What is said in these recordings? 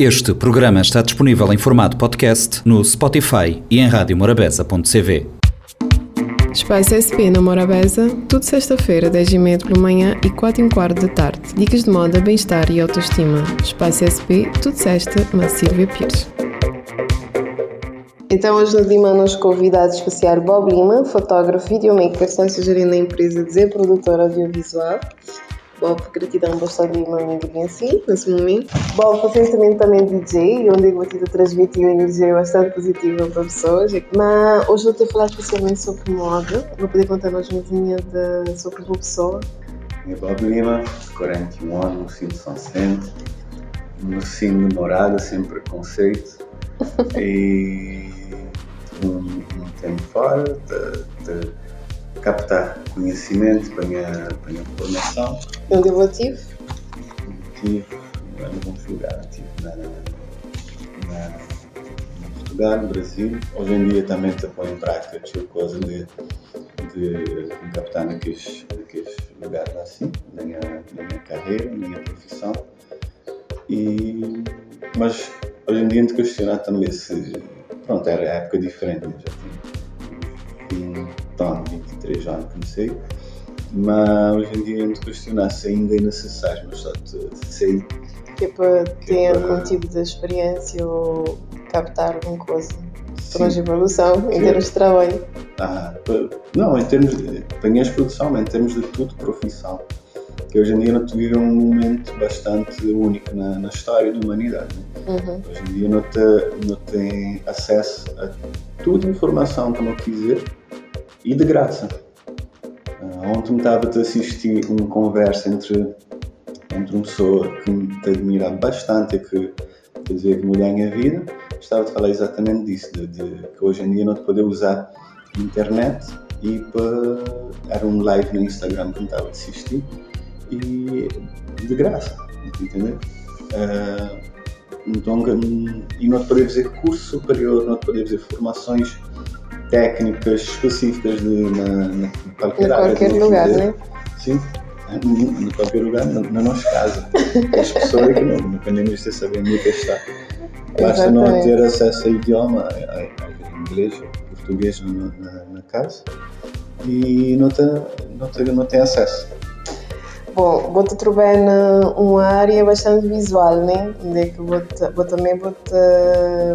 Este programa está disponível em formato podcast no Spotify e em radiomorabeza.cv. Espaço SP na Morabeza, tudo sexta-feira, 10h30 pela manhã e 4 h quarto da tarde. Dicas de moda, bem-estar e autoestima. Espaço SP, tudo sexta, na Silvia Pires. Então hoje no Lima nos convidados especial Bob Lima, fotógrafo, videomaker, sócio gerente da empresa Z Produtora Audiovisual. Bob, gratidão por estar uma amiga bem assim, nesse momento. Bob, recentemente também DJ, onde eu tive transmitir uma energia bastante positiva para pessoas. Mas hoje eu vou te falar especialmente sobre moda. Vou poder contar-nos uma coisinha sobre uma pessoa. Eu Bob Lima, 41 anos, no Cine São Centro, no Cine de Morada, sem preconceito. e um, um tempo fora, de, de captar conhecimento para a minha, para a minha formação. Onde eu tive? Tive em alguns lugares, tive na, na, na Portugal, no Brasil. Hoje em dia também estou põe em prática tive coisa de, de, captar naqueles, naqueles lugares assim, na minha, na minha carreira, na minha profissão. E, mas hoje em dia te questionar também se pronto, era época diferente, né? já tinha então, 23 anos comecei, mas hoje em dia me questionar se ainda é necessário, mas só te sei. Que é para ter para... algum tipo de experiência ou captar alguma coisa para uma evolução em termos de trabalho. Ah, não, em termos de apanhas produção, mas em termos de tudo, profissão. Que hoje em dia não te vive um momento bastante único na, na história da humanidade. Né? Uhum. Hoje em dia não, te, não tem acesso a toda a informação que não quiser e de graça. Uh, ontem estava a assistir uma conversa entre, entre uma pessoa que me admira bastante e que dizer que me ganha a vida. Estava a falar exatamente disso, de, de, que hoje em dia não te poder usar internet e para, era um live no Instagram que me estava a assistir e de graça, entendeu? Uh, então, e não te poder fazer curso superior, não te poder fazer formações técnicas específicas de, na, na qualquer, em qualquer lugar, né? Sim, em qualquer lugar, na, na nossa casa. As pessoas que não, não podem nem saber onde é está. Basta não ter acesso ao idioma, a, a inglês, português na, na, na casa e não tem, não tem, não tem acesso. Bom, vou-te trabalhar numa área bastante visual, né? Onde é que vou, vou também vou, -te,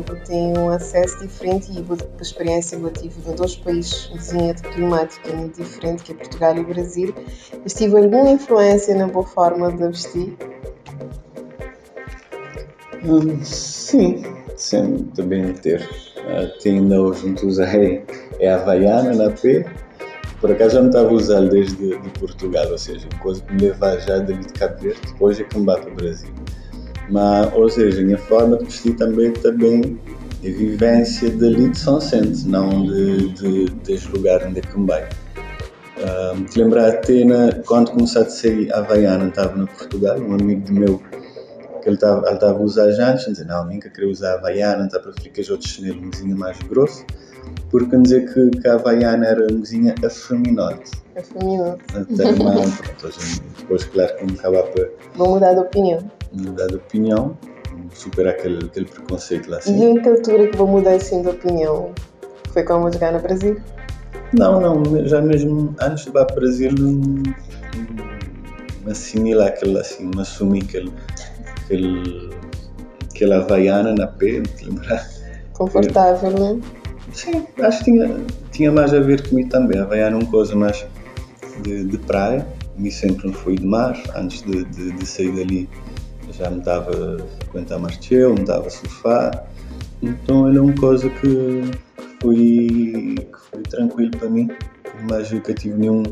vou ter um acesso diferente e vou, a experiência que eu tive em dois países vizinhos de climática muito diferente, que é Portugal e Brasil. Mas tive alguma influência na boa forma de vestir? Hum, sim, sim, também ter. Uh, tem ainda hoje usei é Havaiana na P por acaso eu não estava a usar desde de Portugal, ou seja, coisa que me leva já de Cabo Verde, depois é que me para o Brasil. Mas, ou seja, a minha forma de vestir também é vivência dali de São Centro, não de, de, deste lugar onde é que me vai. Te lembrar até na, quando comecei a sair a Havaiana, estava no Portugal, um amigo meu que ele estava a usar já antes, dizia, não, nunca queria usar a Havaiana, está para ficar outros chinelos mais grosso porque dizer que, que a Havaiana era uma cozinha afeminote. Afeminote. Até mais, pronto, depois, claro, que me acabar para. Vou mudar de opinião. Mudar de opinião, superar aquele, aquele preconceito lá assim. E em que altura que vou mudar assim de opinião? Foi quando vou jogar no Brasil? Não, não, já mesmo antes de ir para o Brasil, me assimila aquele assim, me assumi aquele, aquele, aquela Havaiana na pele, lembrar? Confortável, não é? Sim, acho que tinha, tinha mais a ver comigo também. A Havaiana é uma coisa mais de, de praia. E sempre fui de mar. Antes de, de, de sair dali já me dava a frequentar mais me dava a surfar. Então ele é uma coisa que, foi, que foi tranquilo para mim. Mas nunca tive nenhum,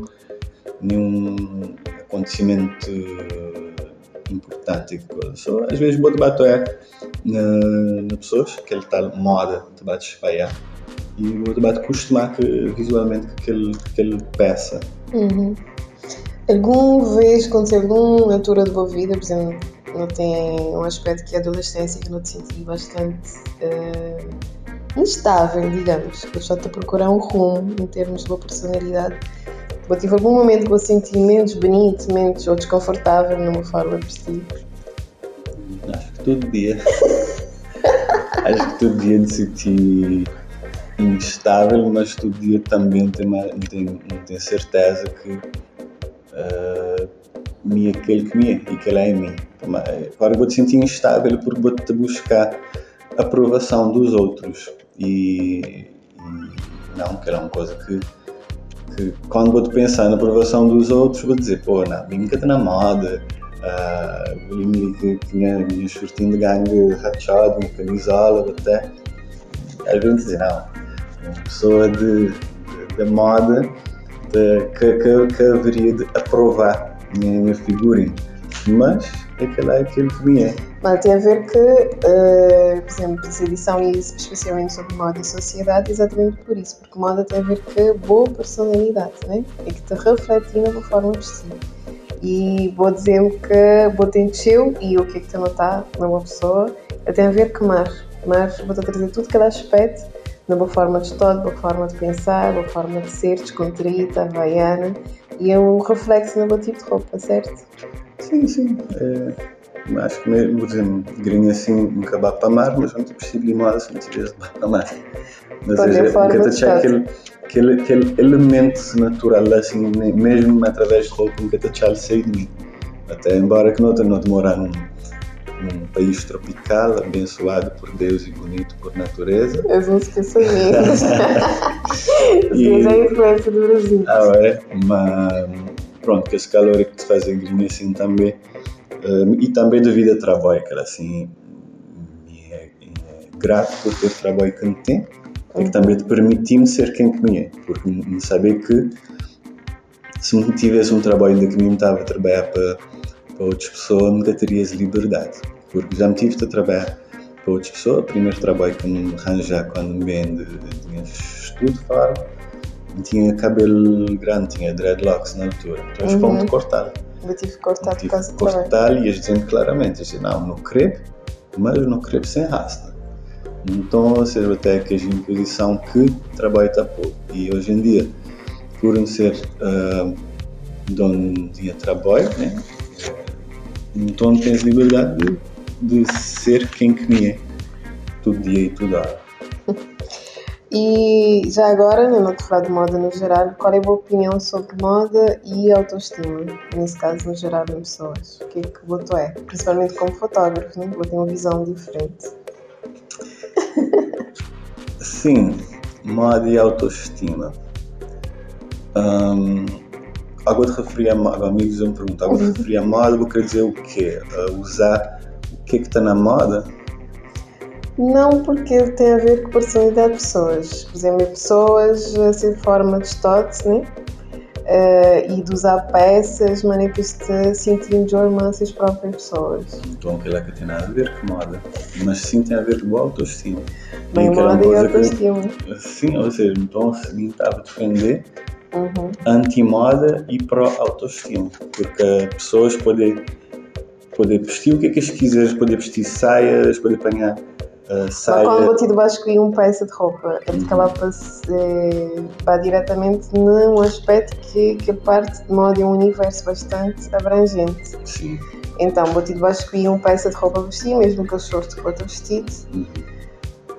nenhum acontecimento importante. Só às vezes vou debater na, na pessoas, aquele tal moda de bate espalhar e o debate acostumar que, visualmente que aquele, que aquele peça. Uhum. Alguma vez aconteceu alguma altura da tua vida, por exemplo, não tem um aspecto que é a adolescência que não te senti bastante uh, instável, digamos, que só te procurar um rumo em termos de tua personalidade. Ou tive algum momento que você senti menos bonito, menos ou desconfortável numa forma de vestir? Acho que todo dia. acho que todo dia de sentir instável, mas todo dia também tem, tem, tem certeza que uh, me é aquele que me é e que ele é em mim. Agora vou te sentir instável porque vou te buscar aprovação dos outros e, e não, que é uma coisa que, que quando vou pensar na aprovação dos outros vou dizer, pô, não, mim que na moda, uh, eu que tinha minha shortinho de gangue rachado, uma camisola até, às vezes dizer, não, pessoa de, de moda de, que, que, que haveria de aprovar minha, figurina. Mas aquele é aquilo que me é. Mas tem a ver que, uh, por exemplo, essa edição e especialmente sobre moda e sociedade, exatamente por isso, porque moda tem a ver com boa personalidade, né? é que te reflete na tua forma de vestir. E vou dizer-me que vou encheu e o que é que te notar numa pessoa, tem a ver com mar. Mar, vou-te trazer tudo que ela aspecto na boa forma de estar, boa forma de pensar, boa forma de ser, descontraída, havaiana, e é um reflexo no meu tipo de roupa, certo? Sim, sim. É, acho que mesmo, exemplo, grinha assim, nunca bate para mar, mas não te percebo de moda se não tiveres bate para mar. Mas é, nunca te aquele, aquele, aquele elemento natural, assim, mesmo através de roupa, nunca te achei sair de mim. Até embora que não, não demorar num país tropical, abençoado por Deus e bonito por natureza. Eu não esqueço mesmo. e... a influência do Brasil. Ah, é? Mas, pronto, que esse calor que te faz grinha assim também. Um, e também devido ao trabalho, que assim, é, é grato por ter trabalho que tem e que também te permitiu ser quem que me é, porque me saber que se não tivesse um trabalho ainda que me estava a trabalhar para para outras pessoas nunca terias liberdade. Porque já me tive a trabalhar para outras pessoas. O primeiro trabalho que me arranjar quando me vem de, de estudo fora, tinha cabelo grande, tinha dreadlocks na altura. Então eles uhum. cortar. Eu tive que cortar por causa do cortar e eles dizendo claramente, dizem, não, não creio, mas não creio sem rasta. Então, ou seja, até que a imposição que trabalho está pouco. E hoje em dia, por não ser uh, dono de trabalho, né? Então tens liberdade de, de ser quem que me é, todo dia e toda hora. E já agora, não te falar de moda no geral, qual é a tua opinião sobre moda e autoestima? Nesse caso, no geral, em pessoas. O que é que voto é? Principalmente como fotógrafo, né? Vou ter uma visão diferente. Sim, moda e autoestima. Um, Agora te referi a moda, amigos me perguntam, agora te uhum. referi a moda, vou querer dizer o quê? Uh, usar o que é que está na moda? Não, porque tem a ver com personalidade de pessoas. Por exemplo, pessoas assim, forma de estote, né? Uh, e de usar peças, maneiras de sentir enjoyment as próprias pessoas. Então, aquilo é que tem nada a ver com moda, mas sim tem a ver com autoestima. Bem, moda e autoestima. Que, sim, ou seja, então, se estava a defender uhum. anti-moda e pró-autoestima, porque pessoas podem poder vestir o que é que eles quiserem, poder vestir saias, poder apanhar uh, saia. Mas quando vou te debaixo escolher uma peça de roupa, é porque ela vai diretamente num aspecto que, que parte de moda é um universo bastante abrangente. Sim. Então, te debaixo escolher uma peça de roupa a vestir, mesmo que eu short que outro vestido. Uhum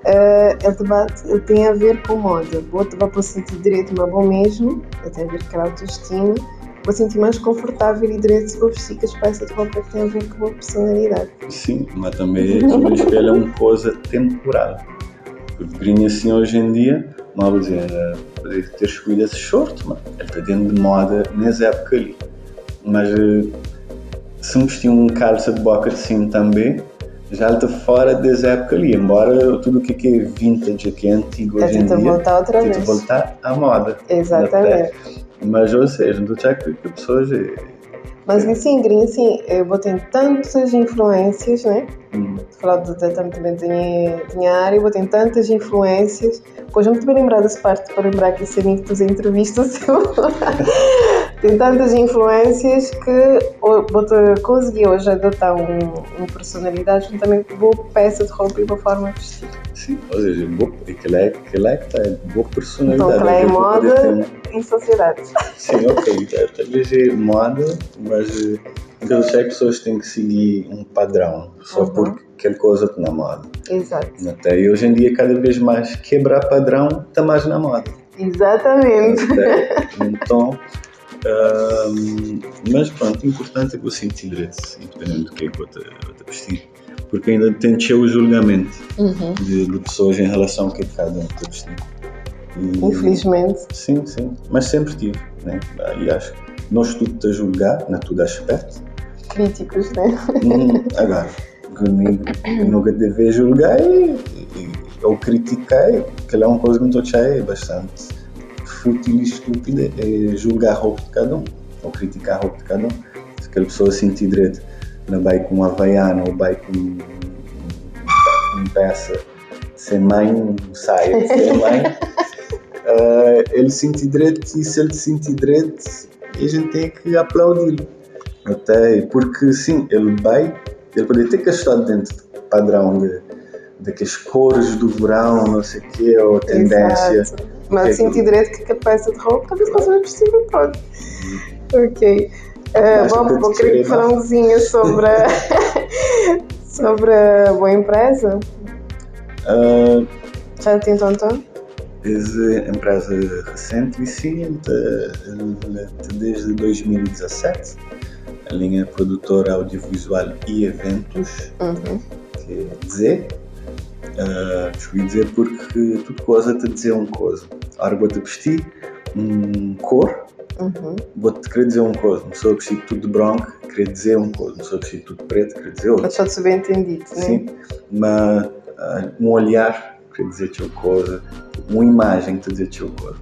uh, ele, ele tem a ver com moda. Vou, vou sentir direito, mas bom mesmo, tem a ver com a autoestima. Vou sentir mais confortável e direito se vou vestir com as peças de roupa que tem a ver com a personalidade. Sim, mas também, também espelha uma coisa temporal. Porque grinha assim hoje em dia, não vou dizer, poder ter escolhido esse short, mas ele está dentro de moda nessa época ali. Mas eh, se me vestir um calça de boca assim também, já está fora dessa época ali, embora tudo o que é vintage, que é antigo hoje em dia, voltar outra vez. voltar à moda. Exatamente. Mas, ou seja, não estou que pessoas... Mas assim, Green, assim, eu vou ter tantas influências, né? Hum. Falar de, também da minha área, vou ter tantas influências. Pois muito bem lembrar dessa parte para lembrar que esse que tu entrevistas tem tantas influências que vou conseguir hoje adotar um, uma personalidade juntamente com boa peça de roupa e boa forma de vestir. Sim, ou seja, boa, aquela é, é que tem boa personalidade. Então, aquela é moda ter... em sociedade. Sim, ok, talvez é moda, mas Porque eu sei que pessoas têm que seguir um padrão só uhum. porque aquela coisa está na moda. Exato. Até, e hoje em dia, cada vez mais, quebrar padrão está mais na moda. Exatamente. Até, então, um, mas pronto, o importante é que eu sinto direito, independente do que é que eu estou a vestir. Porque ainda tem o julgamento uhum. de, de, pessoas em relação ao que é que cada um está a vestir. E, Infelizmente. Sim, sim. Mas sempre tive. Né? E acho que nós tudo a julgar, na tudo aspecto. Críticos, né? Hum, agora, comigo, nunca deve julgar e, e, ou criticar, que é uma coisa que me estou bastante fútil e estúpida, é julgar a roupa de cada um, ou criticar a roupa de cada um. Se aquela pessoa sentir direito na vai com uma havaiana ou vai com um peça sem mãe, saia sem mãe, uh, ele sentir direito e se ele sentir direito, a gente tem que aplaudir. Até porque sim, ele vai, ele pode ter estar dentro do padrão de, daquelas cores do verão, não sei o quê, ou tendência. Exato. Mas é sentir direito que a peça de roupa talvez possa vestir pode. Ok. Uh, bom, vou querer falar um coisinha sobre a, sobre a boa empresa. Uh, Já tem tanto? É empresa recente e sim, desde 2017. A linha produtora audiovisual e eventos, uhum. quer dizer, uh, escolhi dizer porque tudo coisa te dizer uma coisa. Ora, vou-te vestir um cor, uhum. vou-te querer dizer uma coisa. Uma pessoa vestir tudo de branco, querer dizer uma coisa. Uma pessoa vestir tudo preto, querer dizer outra. Mas só de bem entendido, né? Sim, mas uh, um olhar quer dizer-te uma coisa, uma imagem quer dizer-te uma coisa.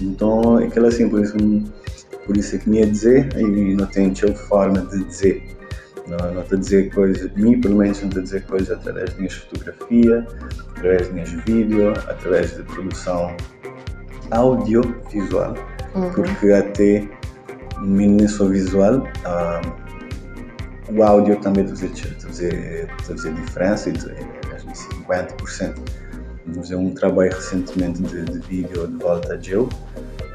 Então, aquilo assim, por isso, por isso é que me ia dizer e não tem outra forma de dizer. Não, não estou a dizer coisas, mim pelo menos não estou a dizer coisas através de minhas fotografias, através de minhas vídeos, através de produção audiovisual, uhum. porque até nem só visual, um, o áudio também está a fazer, fazer diferença, acho que 50%. Vamos fazer um trabalho recentemente de, de vídeo de volta a Joe,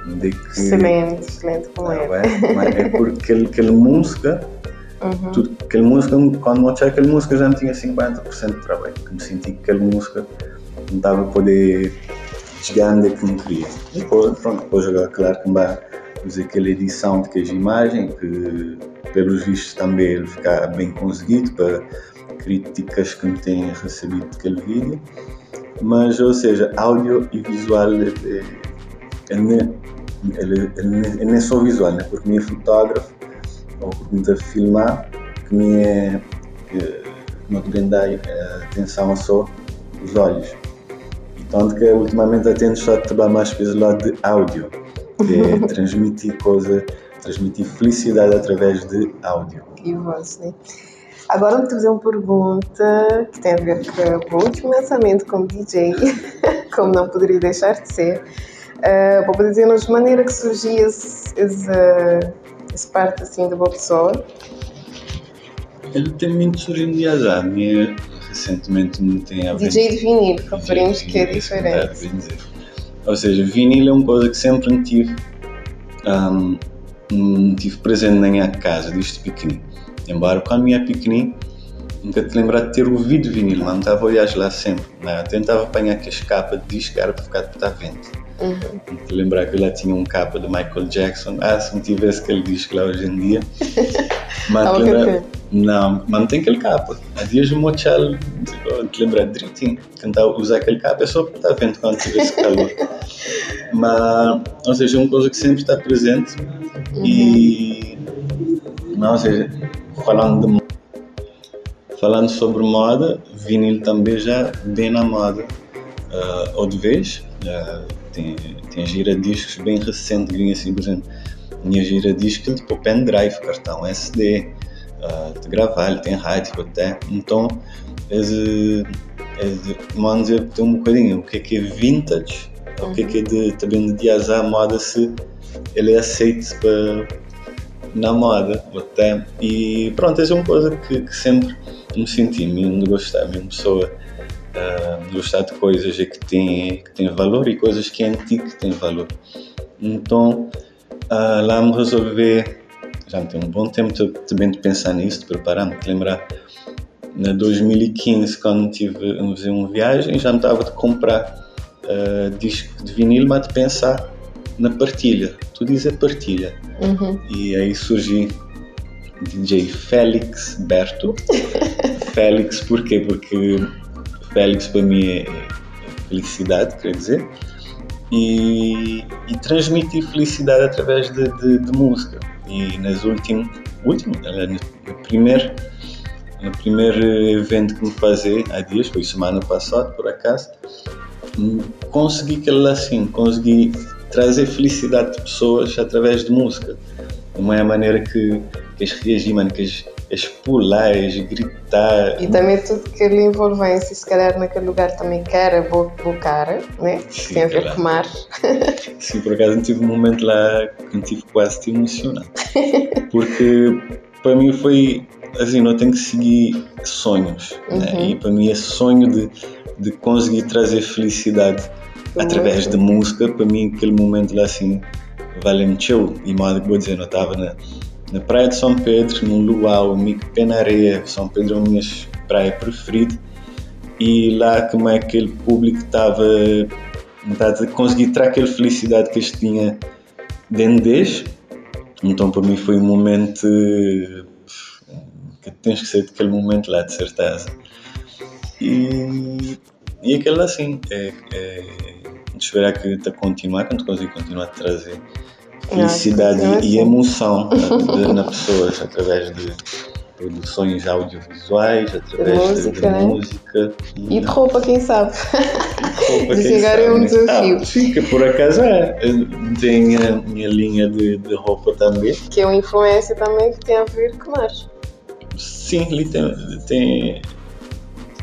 de que... Excelente, excelente como é. É, é porque aquele música Uhum. Tudo, aquela música, quando eu achei aquela música já não tinha 50% de trabalho, que me senti que aquela música não estava a poder chegar onde é que não queria. Depois, pronto, depois jogar claro que vai fazer aquela edição de queijo imagem, que pelos vistos também ficar bem conseguido para críticas que me têm recebido daquele vídeo. Mas, ou seja, áudio e visual é, é, é, é, é, é só visual, né? porque minha fotógrafo ou pergunta filmar que me é que não grande atenção só os olhos. Tanto que ultimamente atendo só a trabalhar mais pelo lado de áudio, que é transmitir coisa, transmitir felicidade através de áudio. E voz, né? Agora vou te fazer uma pergunta que tem a ver com o último lançamento como DJ, como não poderia deixar de ser. Uh, vou dizer-nos de maneira que surgiu esse, esse, essa parte assim da boa pessoa? Ele tem muito surgindo de azar. Minha, recentemente me tem a DJ de vinil, que é diferente. Ou seja, vinil é uma coisa que sempre me tive, um, tive presente na minha casa, desde pequenino. Embora quando me é pequenino, nunca te lembrar de ter ouvido vinil, mas não estava a olhar lá sempre. Né? Eu tentava apanhar aquela capa de disco era para ficar de estar vento. Uhum. Lembrar que lá tinha um capa de Michael Jackson. Ah, se não tivesse aquele disco lá hoje em dia. mas lembra... Não, mas não tem aquele capa. Há dias o Mochal te lembrar direitinho. Tentar usar aquele capa é só para estar vendo quando tivesse calor. mas, ou seja, é uma coisa que sempre está presente. Uhum. E, não, ou seja, falando de Falando sobre moda, vinil também já bem na moda. Uh, ou de vez, uh, tem, tem giradiscos bem recente, vinha assim, por exemplo, minha giradisco tipo pendrive, cartão SD, uh, de gravar, tem rádio até. Então, vamos dizer, tem um bocadinho o que é que é vintage, uhum. o que é que é de, também de azar moda se ele é aceito para na moda até. E pronto, essa é uma coisa que, que sempre me senti mesmo de gostar, mesmo pessoa uh, gostar de coisas que têm, que têm valor e coisas que é antigo que têm valor. Então uh, lá me resolver já me tem um bom tempo também de pensar nisso, de preparar-me, de lembrar. Na 2015, quando tive uma viagem, já me estava de comprar uh, disco de vinil, mas de pensar na partilha. Tu dizes a partilha. Uhum. E aí surgiu DJ Félix Berto. Félix porquê? Porque Félix para mim é felicidade, quer dizer, e, e transmitir felicidade através de, de, de música. E nas últimas, último, no primeiro, no primeiro evento que me fazer há dias, foi semana passada por acaso, consegui que ela assim, consegui trazer felicidade de pessoas através de música. Uma é a maneira que, que as reagem, mano, que as pular, as gritar. E também tudo que lhe envolvência, se calhar naquele lugar também cara, boa, boa cara, né? Sim, Tem a ver com mar. Sim, por acaso tive um momento lá que me tive quase de emocionar. Porque para mim foi assim, não tenho que seguir sonhos. Né? Uhum. Né? E para mim esse sonho de, de conseguir trazer felicidade através de música, para mim aquele momento lá assim chill. E mal que vou dizer, não estava na na praia de São Pedro, no luau, mico pé na areia. São Pedro é a minha praia preferida. E lá como é que aquele público estava a conseguir trazer aquela felicidade que eles tinha dentro deles. Então para mim foi um momento que tens que ser daquele momento lá, de certeza. E, e aquele assim, é, é, esperar que a continuar, quando conseguir continuar a trazer felicidade e assim. emoção na, na pessoas através de produções audiovisuais, através de música, de, né? música e, e, de roupa, quem sabe. Roupa, de chegar é um desafio. Ah, sim, que por acaso é. Tem a minha linha de, de roupa também. Que é uma influência também que tem a ver com mar. Sim, ali tem. tem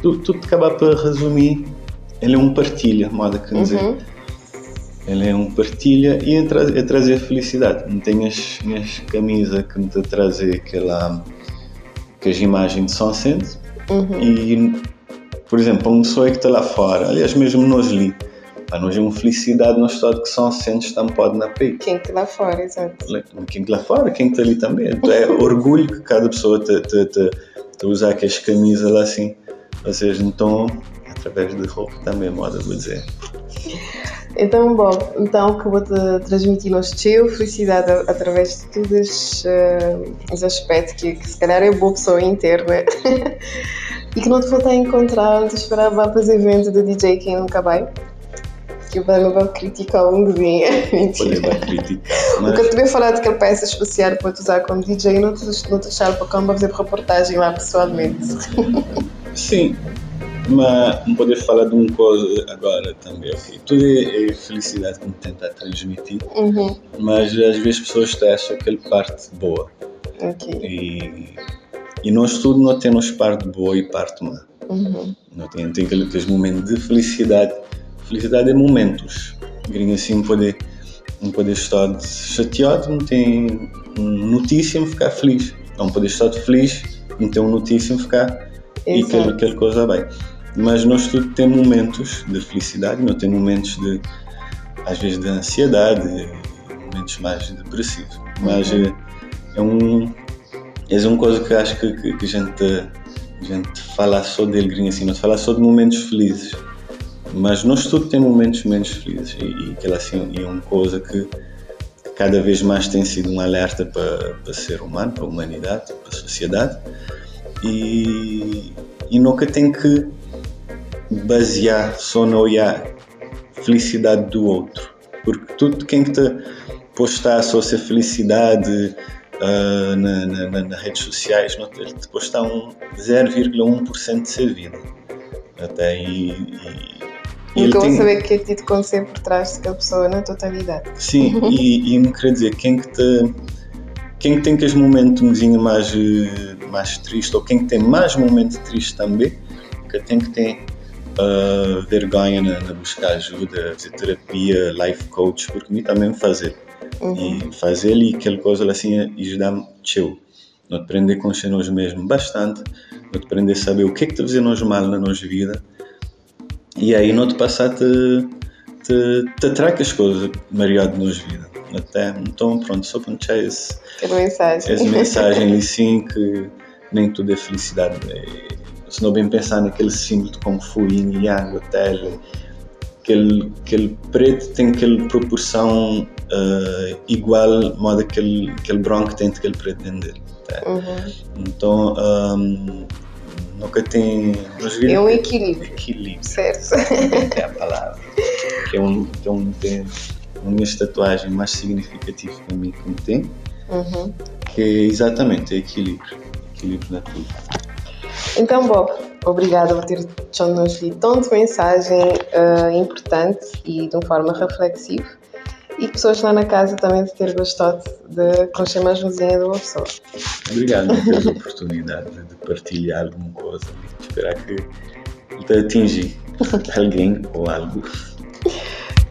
tudo, tudo acaba por resumir. Ele é um partilha, moda que dizer. Ele é um partilha e é, tra é trazer felicidade. Não tem as minhas camisas que me trazer aquela as imagens de São uhum. e por exemplo, uma pessoa que está lá fora, aliás mesmo nós ali, para nós é uma felicidade no estado que São Centro está pode na peito. Quem está lá fora, exato. Quem está lá fora, quem está ali também. Então, é orgulho que cada pessoa te, te, te, te usar aquelas camisas lá assim. Ou seja, então, através de roupa também, moda, vou dizer. Então, Bob, então que vou-te transmitir no teu felicidade através de todos uh, os aspectos que, que, se calhar é boa pessoa interna e que não te vou a encontrar, te esperar para fazer evento do DJ quem nunca vai. Que vai levar criticar um dia. Mentira. Mas... Porque eu também falar de que ele peça especial para te usar como DJ e não te, não te deixar para cá fazer reportagem lá pessoalmente. Sim, mas não poder falar de uma coisa agora também, ok? Tudo é, é felicidade que me tenta transmitir, uhum. mas às vezes as pessoas acham aquela parte boa. Ok. E, e nós tudo não temos parte boa e parte má. Uhum. Não tem, tem aqueles momentos de felicidade. Felicidade é momentos. Gringo assim poder não poder estar chateado, não tem notícia me ficar feliz. Não poder estar feliz, não tem uma notícia me ficar Exato. e aquela, aquela coisa bem mas nós tudo temos momentos de felicidade, não tem momentos de às vezes de ansiedade, momentos mais depressivos. Mas uhum. é, é um é uma coisa que acho que, que, que a gente a gente fala só de alegria assim, não fala só de momentos felizes. Mas nós tudo temos momentos menos felizes e, e aquela assim é uma coisa que cada vez mais tem sido um alerta para, para ser humano, para a humanidade, para a sociedade e, e nunca tem que basear só no olhar felicidade do outro. Porque tudo quem que te postar só a felicidade uh, na, na, nas redes sociais, não te, te postar um 0,1% de sua vida. Até. E, e, tem... saber o que é que te aconteceu por trás daquela pessoa na totalidade. Sim, e, e não quer dizer, quem que te. Quem tem aqueles momentos um bocadinho mais, mais triste, ou quem tem mais momentos tristes também, que tem que ter uh, vergonha na, na, buscar ajuda, fazer terapia, life coach, porque mim também fazer. Uhum. E fazer ali aquela coisa assim ajudar-me chill. Não aprender com nós mesmo bastante, não aprender a saber o que é que está fazendo nós mal na nossa vida e aí não te passar a te, te, te as coisas maior de nossa vida. até. Então, pronto, só para deixar esse, mensagem. essa mensagem ali sim que nem tudo é felicidade. Se não bem pensar naquele símbolo de Kung Fu, Yin Yang, Hotel, aquele, aquele preto tem aquela proporção uh, igual modo aquele, aquele branco tem aquele preto dentro dele. Tá? Uhum. Então, um, nunca tem. É um equilíbrio. Equilíbrio. Certo. É a palavra. Que é um, que é um, tem uma minha tatuagem mais significativa para mim que tem. Uhum. Que é exatamente é equilíbrio. Equilíbrio na tudo. Então, Bob, obrigada por ter nos tanta mensagem uh, importante e de uma forma reflexiva e pessoas lá na casa também de ter gostado de conhecer mais vizinha do pessoa. Obrigado por teres a oportunidade de partilhar alguma coisa e esperar que te atingir alguém ou algo.